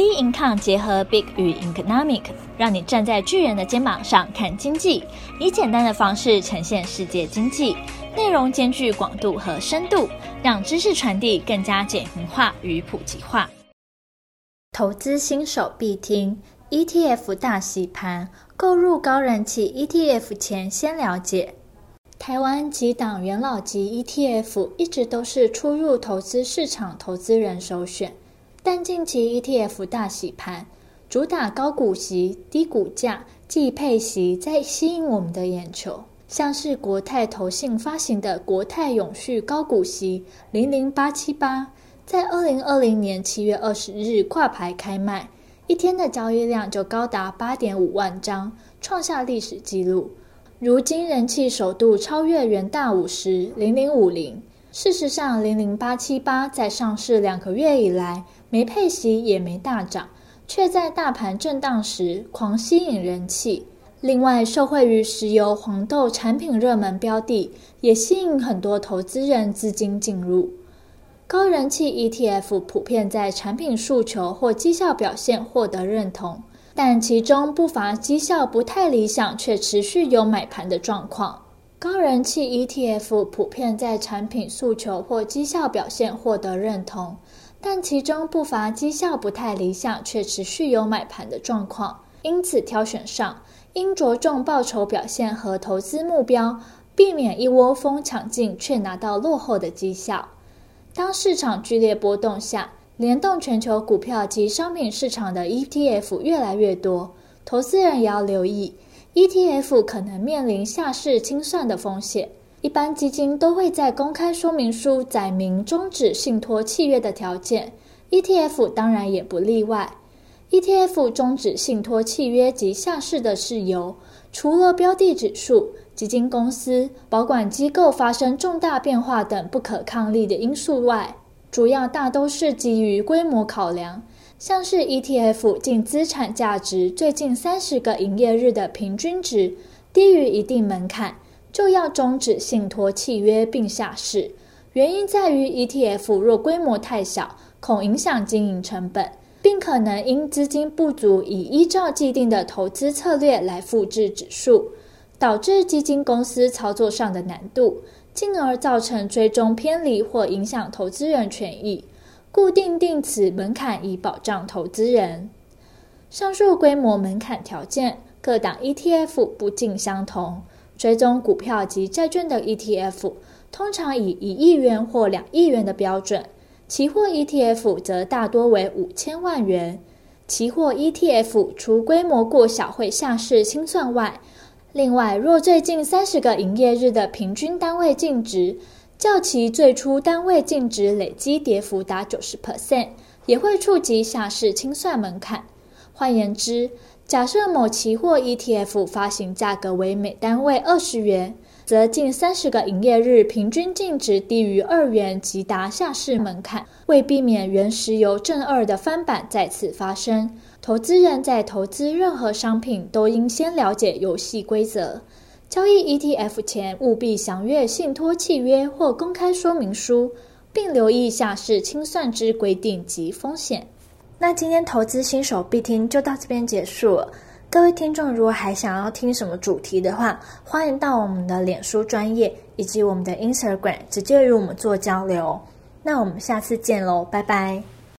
B Income 结合 Big 与 Economic，让你站在巨人的肩膀上看经济，以简单的方式呈现世界经济，内容兼具广度和深度，让知识传递更加简明化与普及化。投资新手必听 ETF 大洗盘，购入高人气 ETF 前先了解。台湾几档元老级 ETF 一直都是初入投资市场投资人首选。但近期 ETF 大洗盘，主打高股息、低股价、季配息，在吸引我们的眼球。像是国泰投信发行的国泰永续高股息零零八七八，在二零二零年七月二十日挂牌开卖，一天的交易量就高达八点五万张，创下历史纪录。如今人气首度超越元大五十零零五零。事实上，零零八七八在上市两个月以来，没配息也没大涨，却在大盘震荡时狂吸引人气。另外，受惠于石油、黄豆产品热门标的，也吸引很多投资人资金进入。高人气 ETF 普遍在产品诉求或绩效表现获得认同，但其中不乏绩效不太理想却持续有买盘的状况。高人气 ETF 普遍在产品诉求或绩效表现获得认同。但其中不乏绩效不太理想却持续有买盘的状况，因此挑选上应着重报酬表现和投资目标，避免一窝蜂抢进却拿到落后的绩效。当市场剧烈波动下，联动全球股票及商品市场的 ETF 越来越多，投资人也要留意 ETF 可能面临下市清算的风险。一般基金都会在公开说明书载明终止信托契约的条件，ETF 当然也不例外。ETF 终止信托契约及下市的事由，除了标的指数、基金公司、保管机构发生重大变化等不可抗力的因素外，主要大都是基于规模考量，像是 ETF 净资产价值最近三十个营业日的平均值低于一定门槛。就要终止信托契约并下市，原因在于 ETF 若规模太小，恐影响经营成本，并可能因资金不足，以依照既定的投资策略来复制指数，导致基金公司操作上的难度，进而造成追踪偏离或影响投资人权益。固定定此门槛以保障投资人。上述规模门槛条件，各档 ETF 不尽相同。追踪股票及债券的 ETF 通常以一亿元或两亿元的标准，期货 ETF 则大多为五千万元。期货 ETF 除规模过小会下市清算外，另外若最近三十个营业日的平均单位净值较其最初单位净值累积跌幅达九十 percent，也会触及下市清算门槛。换言之，假设某期货 ETF 发行价格为每单位二十元，则近三十个营业日平均净值低于二元即达下市门槛。为避免原石油正二的翻版再次发生，投资人在投资任何商品都应先了解游戏规则。交易 ETF 前务必详阅信托契约或公开说明书，并留意下市清算之规定及风险。那今天投资新手必听就到这边结束了。各位听众，如果还想要听什么主题的话，欢迎到我们的脸书专业以及我们的 Instagram 直接与我们做交流。那我们下次见喽，拜拜。